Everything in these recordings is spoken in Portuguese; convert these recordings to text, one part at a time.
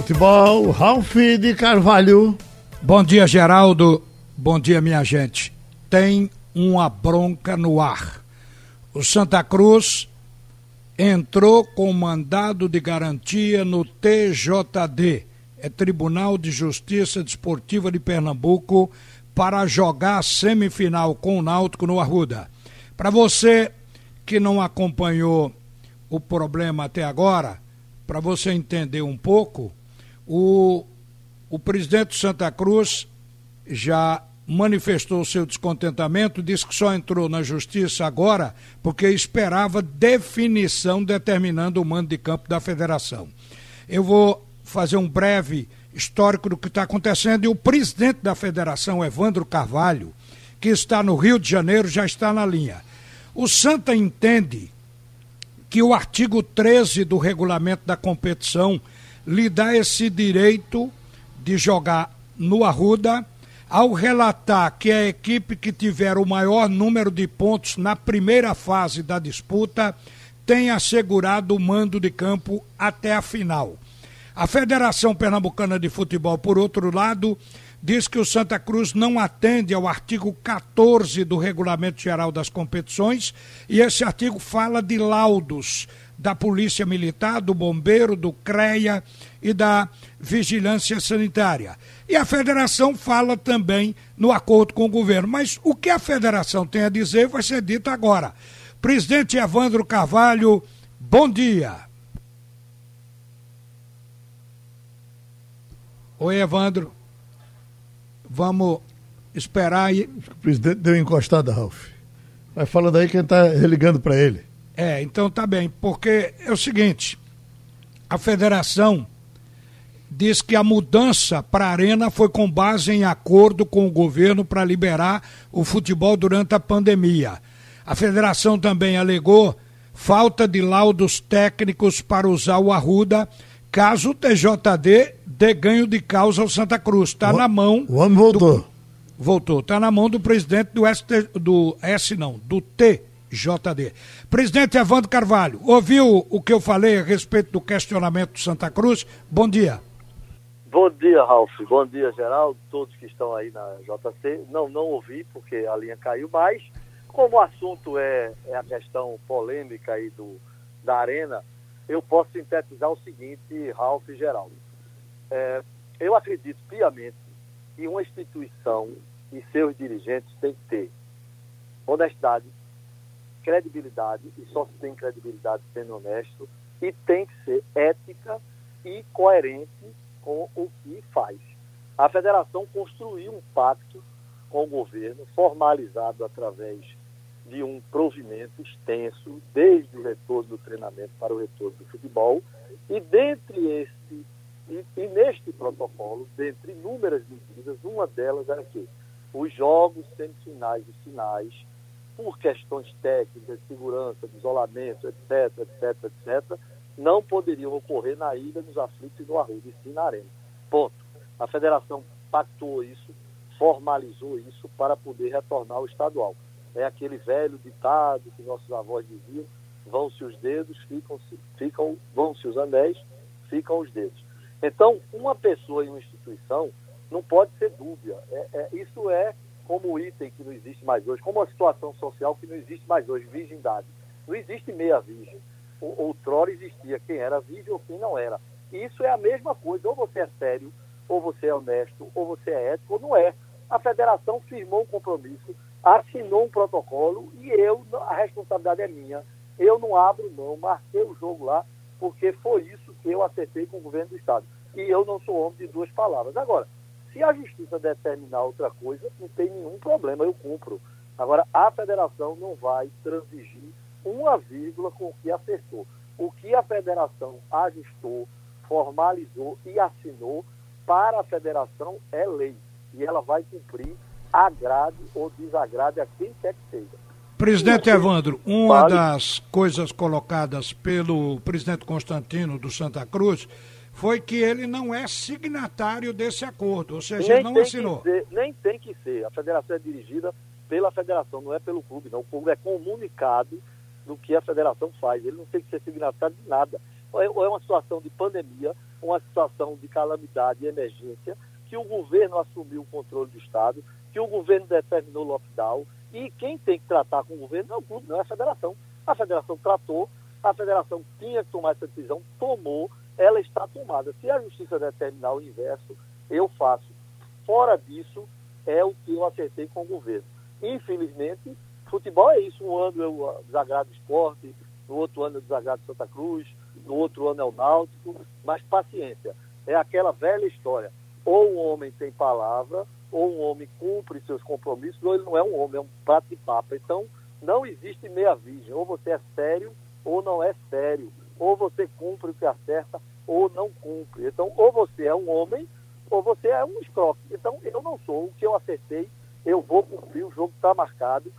Futebol, Ralf de Carvalho. Bom dia, Geraldo. Bom dia, minha gente. Tem uma bronca no ar. O Santa Cruz entrou com mandado de garantia no TJD, é Tribunal de Justiça Desportiva de Pernambuco, para jogar a semifinal com o Náutico no Arruda. Para você que não acompanhou o problema até agora, para você entender um pouco, o, o presidente Santa Cruz já manifestou seu descontentamento, disse que só entrou na justiça agora porque esperava definição determinando o mando de campo da federação. Eu vou fazer um breve histórico do que está acontecendo e o presidente da federação, Evandro Carvalho, que está no Rio de Janeiro, já está na linha. O Santa entende que o artigo 13 do regulamento da competição lhe dá esse direito de jogar no Arruda ao relatar que a equipe que tiver o maior número de pontos na primeira fase da disputa tem assegurado o mando de campo até a final. A Federação Pernambucana de Futebol, por outro lado, diz que o Santa Cruz não atende ao artigo 14 do Regulamento Geral das Competições e esse artigo fala de laudos da Polícia Militar, do Bombeiro, do CREA e da Vigilância Sanitária. E a federação fala também no acordo com o governo. Mas o que a federação tem a dizer vai ser dito agora. Presidente Evandro Carvalho, bom dia. Oi, Evandro. Vamos esperar aí. O presidente deu encostada, Ralf. Vai falando aí quem está religando para ele. É, então tá bem, porque é o seguinte, a federação diz que a mudança para a arena foi com base em acordo com o governo para liberar o futebol durante a pandemia. A federação também alegou falta de laudos técnicos para usar o Arruda caso o TJD dê ganho de causa ao Santa Cruz. Está na mão. O homem voltou. Do, voltou. Está na mão do presidente do, ST, do S, não, do T. JD. Presidente Evandro Carvalho, ouviu o que eu falei a respeito do questionamento do Santa Cruz? Bom dia. Bom dia, Ralf. Bom dia, Geraldo, todos que estão aí na JC. Não, não ouvi porque a linha caiu, mas como o assunto é, é a questão polêmica aí do, da arena, eu posso sintetizar o seguinte, Ralf e Geraldo. É, eu acredito piamente que uma instituição e seus dirigentes têm que ter honestidade, credibilidade, e só se tem credibilidade sendo honesto, e tem que ser ética e coerente com o que faz. A federação construiu um pacto com o governo, formalizado através de um provimento extenso, desde o retorno do treinamento para o retorno do futebol, e dentre este e, e neste protocolo, dentre inúmeras medidas, uma delas era que os jogos semifinais e finais por questões técnicas, de segurança, de isolamento, etc, etc, etc, não poderiam ocorrer na ilha, nos aflitos e no Arruda, e sim na arena. Ponto. A federação pactuou isso, formalizou isso para poder retornar ao estadual. É aquele velho ditado que nossos avós diziam, vão-se os dedos, ficam-se, ficam, vão-se os anéis, ficam os dedos. Então, uma pessoa em uma instituição não pode ser dúbia. É, é, isso é como item que não existe mais hoje, como uma situação social que não existe mais hoje, virgindade. Não existe meia virgem. Outrora existia quem era virgem ou quem não era. E isso é a mesma coisa, ou você é sério, ou você é honesto, ou você é ético, ou não é. A federação firmou um compromisso, assinou um protocolo e eu, a responsabilidade é minha. Eu não abro mão, marquei o jogo lá, porque foi isso que eu acertei com o governo do Estado. E eu não sou homem de duas palavras. Agora, se a justiça determinar outra coisa, não tem nenhum problema, eu cumpro. Agora, a federação não vai transigir uma vírgula com o que acertou. O que a federação ajustou, formalizou e assinou para a federação é lei. E ela vai cumprir, agrade ou desagrade a quem quer que seja. Presidente Evandro, uma das coisas colocadas pelo presidente Constantino do Santa Cruz foi que ele não é signatário desse acordo, ou seja, nem não assinou. Ser, nem tem que ser. A federação é dirigida pela federação, não é pelo clube, não. O clube é comunicado do que a federação faz. Ele não tem que ser signatário de nada. ou é uma situação de pandemia, uma situação de calamidade e emergência, que o governo assumiu o controle do Estado, que o governo determinou o lockdown, e quem tem que tratar com o governo não é o clube, não é a federação. A federação tratou, a federação tinha que tomar essa decisão, tomou, ela está tomada. Se a justiça determinar o inverso, eu faço. Fora disso, é o que eu acertei com o governo. Infelizmente, futebol é isso. Um ano eu desagrado o esporte, no outro ano eu desagrado Santa Cruz, no outro ano é o Náutico, mas paciência. É aquela velha história. Ou um homem tem palavra, ou um homem cumpre seus compromissos, ou ele não é um homem, é um prato de papa. Então, não existe meia virgem. Ou você é sério, ou não é sério. Ou você cumpre o que acerta, ou não cumpre. Então, ou você é um homem, ou você é um escroque. Então, eu não sou. O que eu acertei, eu vou cumprir. O jogo está marcado.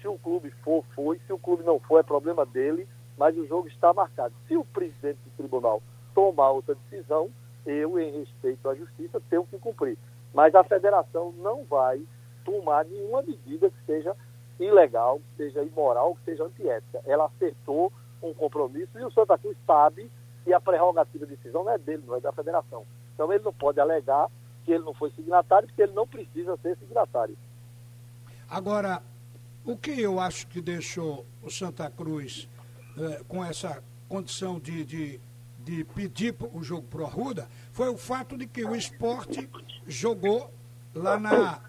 Se o clube for, foi. Se o clube não for, é problema dele. Mas o jogo está marcado. Se o presidente do tribunal tomar outra decisão, eu, em respeito à justiça, tenho que cumprir. Mas a federação não vai tomar nenhuma medida que seja ilegal, que seja imoral, que seja antiética. Ela acertou um compromisso e o Santa Cruz sabe que a prerrogativa de decisão não é dele, não é da federação. Então ele não pode alegar que ele não foi signatário, porque ele não precisa ser signatário. Agora, o que eu acho que deixou o Santa Cruz eh, com essa condição de, de, de pedir o jogo pro Arruda foi o fato de que o esporte jogou lá na,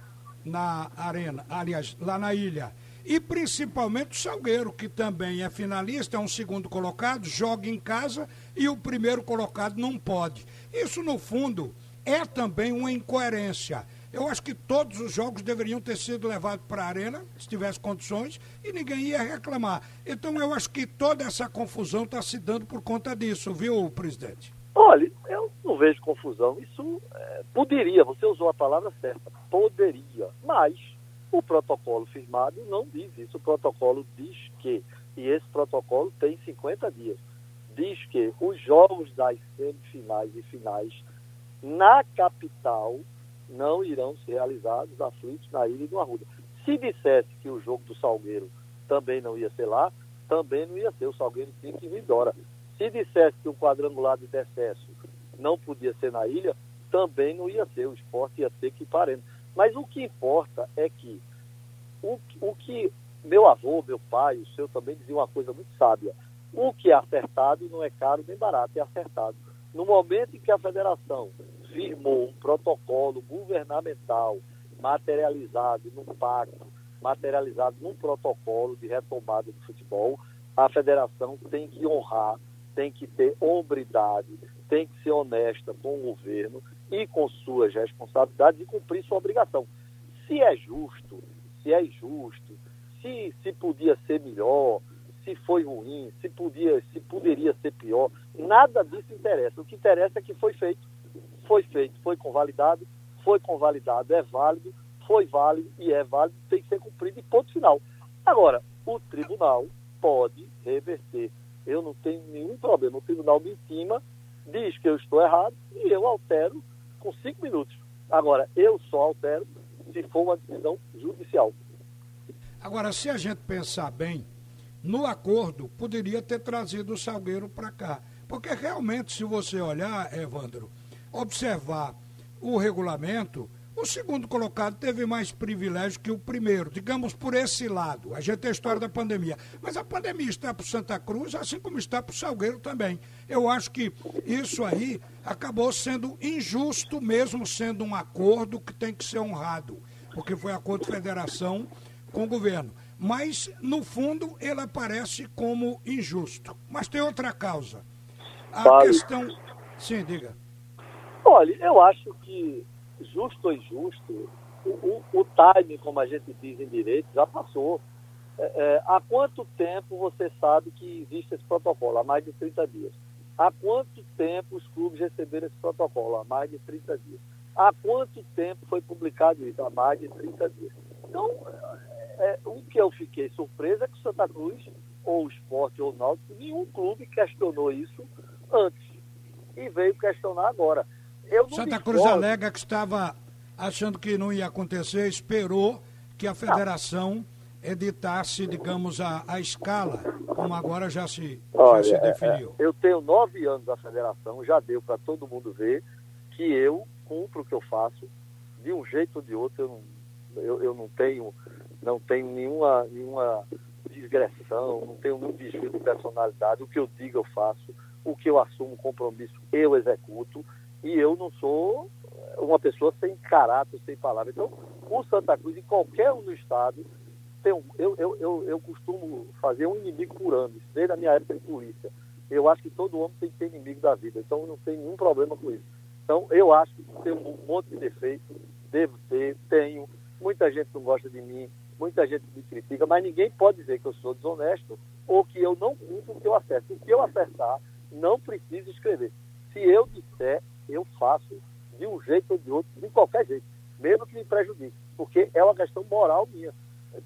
na arena, aliás, lá na ilha. E principalmente o Salgueiro, que também é finalista, é um segundo colocado, joga em casa e o primeiro colocado não pode. Isso, no fundo, é também uma incoerência. Eu acho que todos os jogos deveriam ter sido levados para a arena, se tivesse condições, e ninguém ia reclamar. Então eu acho que toda essa confusão está se dando por conta disso, viu, presidente? Olha, eu não vejo confusão. Isso é, poderia, você usou a palavra certa, poderia. Mas o protocolo firmado não diz isso. O protocolo diz que, e esse protocolo tem 50 dias, diz que os jogos das semifinais e finais na capital não irão ser realizados aflitos na ilha do Arruda. Se dissesse que o jogo do Salgueiro também não ia ser lá, também não ia ser. O Salgueiro tinha que vir embora. Se dissesse que o quadrangular de decesso não podia ser na ilha, também não ia ser. O esporte ia ter que ir parando. Mas o que importa é que o, o que meu avô, meu pai, o seu também diziam uma coisa muito sábia. O que é acertado não é caro nem barato, é acertado. No momento em que a federação firmou um protocolo governamental materializado num pacto, materializado num protocolo de retomada do futebol, a federação tem que honrar, tem que ter hombridade, tem que ser honesta com o governo e com suas responsabilidades e cumprir sua obrigação. Se é justo, se é injusto, se, se podia ser melhor, se foi ruim, se podia, se poderia ser pior, nada disso interessa. O que interessa é que foi feito. Foi feito, foi convalidado, foi convalidado, é válido, foi válido e é válido, tem que ser cumprido e ponto final. Agora, o tribunal pode reverter. Eu não tenho nenhum problema. O tribunal me intima diz que eu estou errado e eu altero com cinco minutos. Agora, eu só altero se for uma decisão judicial. Agora, se a gente pensar bem, no acordo poderia ter trazido o Salgueiro para cá. Porque realmente, se você olhar, Evandro, observar o regulamento, o segundo colocado teve mais privilégio que o primeiro, digamos por esse lado. A gente tem a história da pandemia. Mas a pandemia está para o Santa Cruz, assim como está para o Salgueiro também. Eu acho que isso aí acabou sendo injusto, mesmo sendo um acordo que tem que ser honrado, porque foi acordo de federação com o governo. Mas, no fundo, ele aparece como injusto. Mas tem outra causa. A vale. questão. Sim, diga. Olha, eu acho que justo ou injusto, o, o, o time, como a gente diz em direito, já passou. É, é, há quanto tempo você sabe que existe esse protocolo? Há mais de 30 dias. Há quanto tempo os clubes receberam esse protocolo? Há mais de 30 dias. Há quanto tempo foi publicado isso? Há mais de 30 dias. Então, é, é, o que eu fiquei surpreso é que o Santa Cruz, ou o Esporte, ou o Náutico, nenhum clube questionou isso antes. E veio questionar agora. Santa Cruz alega que estava achando que não ia acontecer, esperou que a federação editasse, digamos, a, a escala, como agora já se, Olha, já se é, definiu. é, eu tenho nove anos da federação, já deu para todo mundo ver que eu cumpro o que eu faço, de um jeito ou de outro, eu não, eu, eu não tenho, não tenho nenhuma, nenhuma digressão, não tenho nenhum desvio de personalidade, o que eu digo eu faço, o que eu assumo compromisso eu executo, e eu não sou uma pessoa sem caráter, sem palavra. Então, o Santa Cruz, em qualquer um do estado, tem um, eu, eu, eu, eu costumo fazer um inimigo por ano, desde a minha época de polícia. Eu acho que todo homem tem que ter inimigo da vida, então não tenho nenhum problema com isso. Então, eu acho que tenho um monte de defeitos, devo ter, tenho. Muita gente não gosta de mim, muita gente me critica, mas ninguém pode dizer que eu sou desonesto ou que eu não cumpro o que eu acerto. O que eu acertar, não preciso escrever. Se eu disser, eu faço de um jeito ou de outro, de qualquer jeito, mesmo que me prejudique, porque é uma questão moral minha.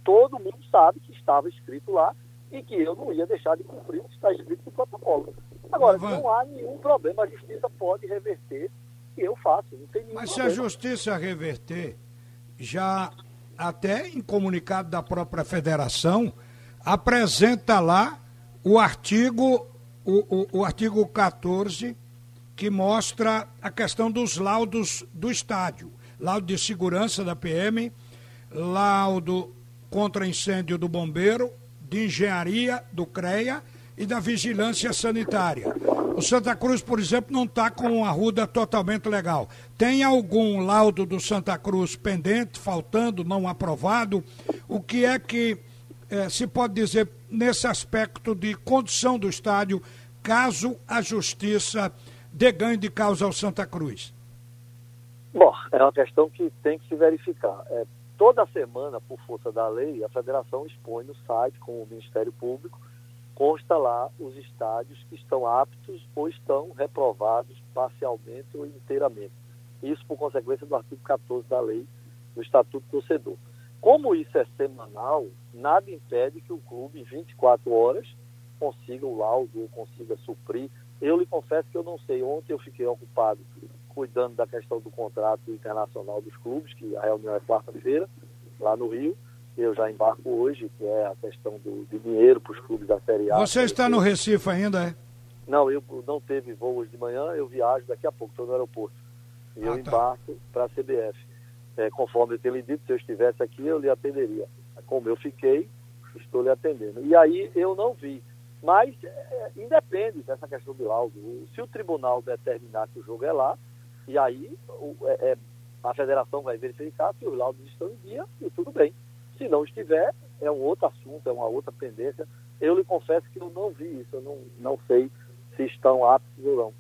Todo mundo sabe que estava escrito lá e que eu não ia deixar de cumprir o que está escrito no protocolo. Agora, Ivan. não há nenhum problema, a justiça pode reverter e eu faço, não tem nenhum Mas se a problema. justiça reverter, já até em comunicado da própria federação, apresenta lá o artigo, o, o, o artigo 14, que mostra a questão dos laudos do estádio. Laudo de segurança da PM, laudo contra incêndio do bombeiro, de engenharia do CREA e da vigilância sanitária. O Santa Cruz, por exemplo, não está com a ruda totalmente legal. Tem algum laudo do Santa Cruz pendente, faltando, não aprovado? O que é que eh, se pode dizer nesse aspecto de condição do estádio, caso a justiça dê ganho de causa ao Santa Cruz? Bom, é uma questão que tem que se verificar. É, toda semana, por força da lei, a federação expõe no site com o Ministério Público, consta lá os estádios que estão aptos ou estão reprovados parcialmente ou inteiramente. Isso por consequência do artigo 14 da lei do Estatuto do Torcedor. Como isso é semanal, nada impede que o clube, em 24 horas, consiga o laudo ou consiga suprir. Eu lhe confesso que eu não sei. Ontem eu fiquei ocupado cuidando da questão do contrato internacional dos clubes, que a reunião é quarta-feira, lá no Rio. Eu já embarco hoje, que é a questão do, de dinheiro para os clubes da Série A. Você está no Recife ainda, é? Não, eu não teve voo hoje de manhã, eu viajo daqui a pouco, estou no aeroporto. E Ah, eu tá. embarco para a CBF. É, conforme eu tenho lhe dito, se eu estivesse aqui, eu lhe atenderia. Como eu fiquei, estou lhe atendendo. E aí eu não vi. Mas é, independe dessa questão do laudo. Se o tribunal determinar que o jogo é lá, e aí o- é- é, a federação vai verificar se os laudos estão em dia e tudo bem. Se não estiver, é um outro assunto, é uma outra pendência. Eu lhe confesso que eu não vi isso, eu não, não sei se estão aptos ou não.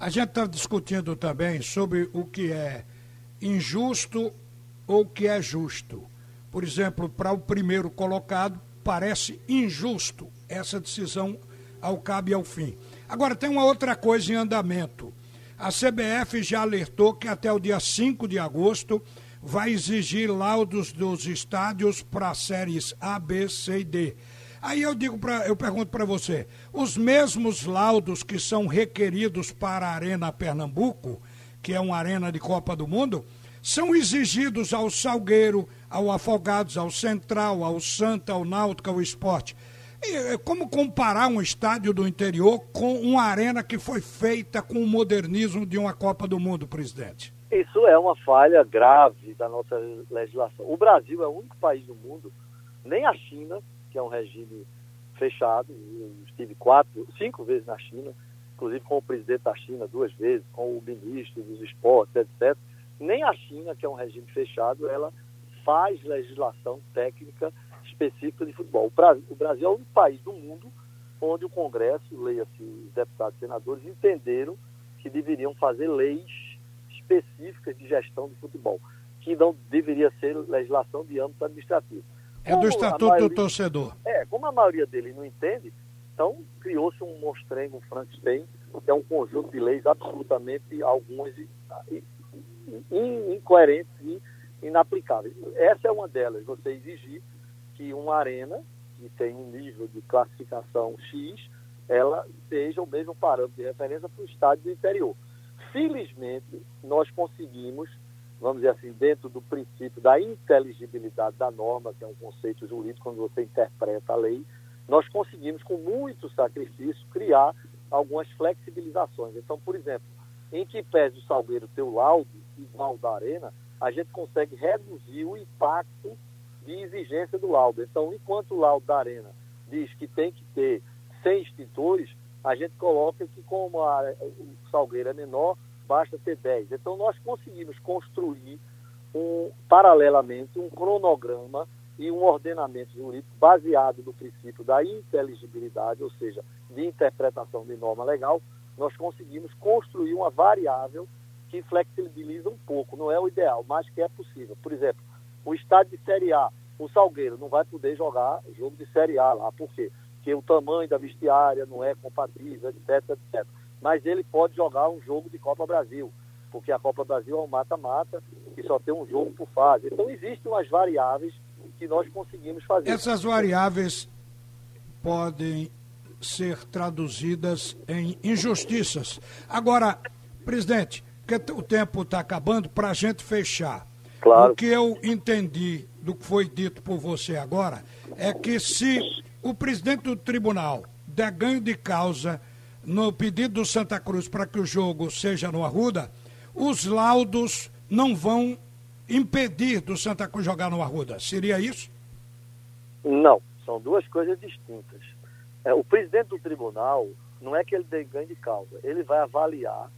A gente está discutindo também sobre o que é injusto ou o que é justo. Por exemplo, para o primeiro colocado, parece injusto essa decisão ao cabo e ao fim. Agora, tem uma outra coisa em andamento. A CBF já alertou que até o dia 5 de agosto vai exigir laudos dos estádios para séries A, B, C e D. Aí eu digo para, eu pergunto para você, os mesmos laudos que são requeridos para a Arena Pernambuco, que é uma arena de Copa do Mundo, são exigidos ao Salgueiro, ao Afogados, ao Central, ao Santa, ao Náutico, ao Esporte. E, eh, como comparar um estádio do interior com uma arena que foi feita com o modernismo de uma Copa do Mundo, presidente? Isso é uma falha grave da nossa legislação. O Brasil é o único país do mundo, nem a China, que é um regime fechado, eu estive quatro, cinco vezes na China, inclusive com o presidente da China duas vezes, com o ministro dos esportes, etc. Nem a China, que é um regime fechado, ela faz legislação técnica específica de futebol. O Brasil, é único país do mundo onde o Congresso, leia-se os deputados e senadores, entenderam que deveriam fazer leis específicas de gestão de futebol, que não deveria ser legislação de âmbito administrativo. É do Como a Estatuto maioria- do Torcedor. É, como a maioria deles não entende, então criou-se um monstrengo, um Frankenstein, que é um conjunto de leis absolutamente, algumas incoerentes e inaplicáveis. Essa é uma delas, você exigir que uma arena, que tem um nível de classificação X, ela seja o mesmo parâmetro de referência para o estádio do interior. Felizmente, nós conseguimos vamos dizer assim, dentro do princípio da inteligibilidade da norma, que é um conceito jurídico quando você interpreta a lei, nós conseguimos, com muito sacrifício, criar algumas flexibilizações. Então, por exemplo, em que pese o Salgueiro ter o laudo igual da Arena, a gente consegue reduzir o impacto de exigência do laudo. Então, enquanto o laudo da Arena diz que tem que ter 100 extintores, a gente coloca que como a, o Salgueiro é menor, basta ter 10. Então, nós conseguimos construir, um, paralelamente, um cronograma e um ordenamento jurídico baseado no princípio da inteligibilidade, ou seja, de interpretação de norma legal, nós conseguimos construir uma variável que flexibiliza um pouco, não é o ideal, mas que é possível. Por exemplo, o estádio de Série A, o Salgueiro não vai poder jogar jogo de Série A lá, por quê? Porque o tamanho da vestiária não é compatível, etc, etc. Mas ele pode jogar um jogo de Copa Brasil, porque a Copa Brasil é um mata-mata e só tem um jogo por fase. Então existem umas variáveis que nós conseguimos fazer. Essas variáveis podem ser traduzidas em injustiças. Agora, presidente, o tempo está acabando, para a gente fechar. Claro. O que eu entendi do que foi dito por você agora é que se o presidente do tribunal der ganho de causa no pedido do Santa Cruz para que o jogo seja no Arruda, os laudos não vão impedir do Santa Cruz jogar no Arruda. Seria isso? Não, são duas coisas distintas. É, o presidente do tribunal não é que ele dê ganho de causa, ele vai avaliar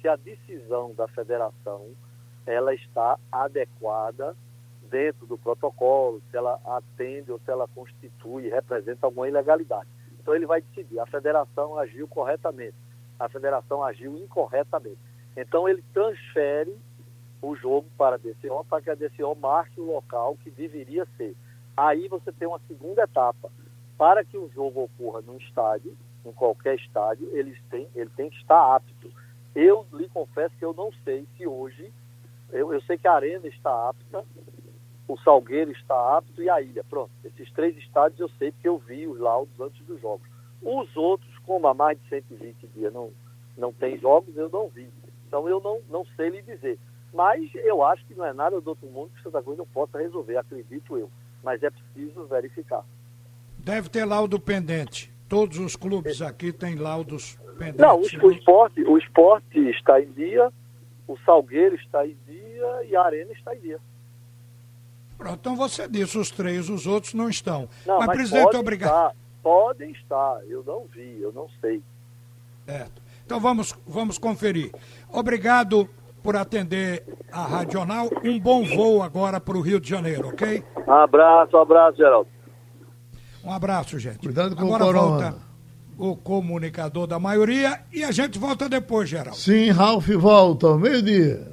se a decisão da federação ela está adequada dentro do protocolo, se ela atende ou se ela constitui representa alguma ilegalidade. Então ele vai decidir, a federação agiu corretamente, a federação agiu incorretamente. Então ele transfere o jogo para a DCO para que a DCO marque o local que deveria ser. Aí você tem uma segunda etapa. Para que o jogo ocorra num estádio, em qualquer estádio, ele tem, ele tem que estar apto. Eu lhe confesso que eu não sei se hoje, eu, eu sei que a Arena está apta, o Salgueiro está apto e a Ilha. Pronto, esses três estádios eu sei porque eu vi os laudos antes dos jogos. Os outros, como há mais de 120 dias não, não tem jogos, eu não vi. Então eu não, não sei lhe dizer. Mas eu acho que não é nada do outro mundo que Santa Cruz não possa resolver, acredito eu. Mas é preciso verificar. Deve ter laudo pendente. Todos os clubes aqui têm laudos pendentes. Não, o, o, esporte, o esporte está em dia, o Salgueiro está em dia e a Arena está em dia. Pronto, então você disse os três, os outros não estão. Não, mas, mas presidente, obrigado. Estar, podem estar, eu não vi, eu não sei. Certo. Então vamos, vamos conferir. Obrigado por atender a Radional. Um bom voo agora para o Rio de Janeiro, ok? Um abraço, um abraço, Geraldo. Um abraço, gente. Cuidado com agora o corona. volta o comunicador da maioria e a gente volta depois, Geraldo. Sim, Ralf volta ao meio-dia.